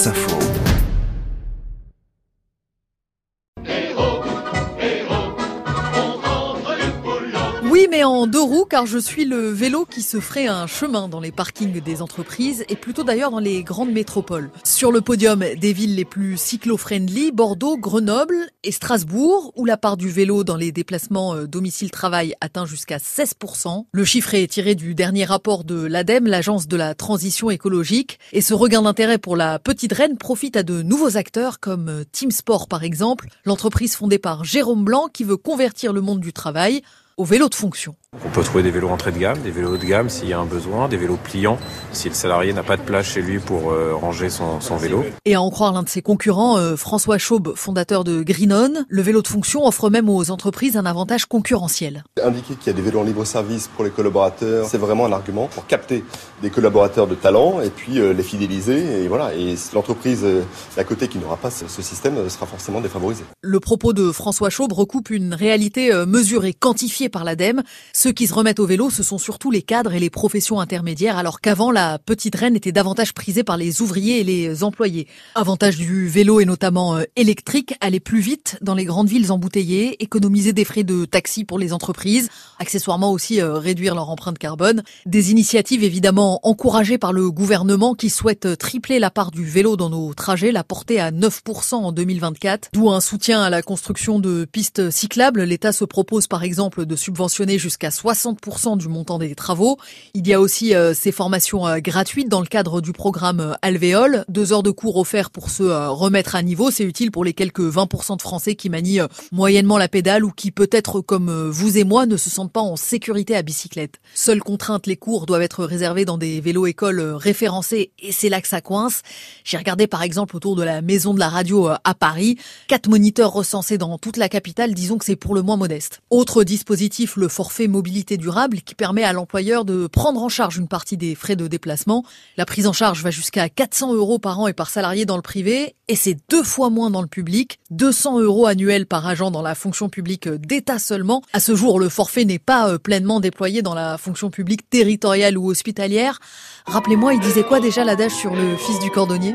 Wasserfall. Oui, mais en deux roues, car je suis le vélo qui se ferait un chemin dans les parkings des entreprises et plutôt d'ailleurs dans les grandes métropoles. Sur le podium des villes les plus cyclo-friendly, Bordeaux, Grenoble et Strasbourg, où la part du vélo dans les déplacements euh, domicile-travail atteint jusqu'à 16%. Le chiffre est tiré du dernier rapport de l'ADEME, l'agence de la transition écologique, et ce regain d'intérêt pour la petite reine profite à de nouveaux acteurs comme euh, Team Sport par exemple, l'entreprise fondée par Jérôme Blanc qui veut convertir le monde du travail au vélo de fonction. On peut trouver des vélos entrée de gamme, des vélos haut de gamme s'il y a un besoin, des vélos pliants si le salarié n'a pas de place chez lui pour euh, ranger son, son, vélo. Et à en croire l'un de ses concurrents, euh, François Chaube, fondateur de Greenon, le vélo de fonction offre même aux entreprises un avantage concurrentiel. Indiquer qu'il y a des vélos en libre service pour les collaborateurs, c'est vraiment un argument pour capter des collaborateurs de talent et puis euh, les fidéliser. Et voilà. Et l'entreprise à côté qui n'aura pas ce, ce système sera forcément défavorisée. Le propos de François Chaube recoupe une réalité mesurée, quantifiée par l'ADEME. Ceux qui se remettent au vélo, ce sont surtout les cadres et les professions intermédiaires, alors qu'avant, la petite reine était davantage prisée par les ouvriers et les employés. Avantage du vélo et notamment euh, électrique, aller plus vite dans les grandes villes embouteillées, économiser des frais de taxi pour les entreprises, accessoirement aussi euh, réduire leur empreinte carbone. Des initiatives évidemment encouragées par le gouvernement qui souhaite euh, tripler la part du vélo dans nos trajets, la porter à 9% en 2024, d'où un soutien à la construction de pistes cyclables. L'État se propose par exemple de subventionner jusqu'à 60% du montant des travaux. Il y a aussi euh, ces formations euh, gratuites dans le cadre du programme euh, Alvéole. Deux heures de cours offerts pour se remettre à niveau. C'est utile pour les quelques 20% de Français qui manient moyennement la pédale ou qui peut-être comme vous et moi ne se sentent pas en sécurité à bicyclette. Seule contrainte, les cours doivent être réservés dans des vélos écoles référencés et c'est là que ça coince. J'ai regardé par exemple autour de la maison de la radio à Paris. Quatre moniteurs recensés dans toute la capitale, disons que c'est pour le moins modeste. Autre dispositif, le forfait durable qui permet à l'employeur de prendre en charge une partie des frais de déplacement. La prise en charge va jusqu'à 400 euros par an et par salarié dans le privé et c'est deux fois moins dans le public, 200 euros annuels par agent dans la fonction publique d'État seulement. À ce jour, le forfait n'est pas euh, pleinement déployé dans la fonction publique territoriale ou hospitalière. Rappelez-moi, il disait quoi déjà l'adage sur le fils du cordonnier?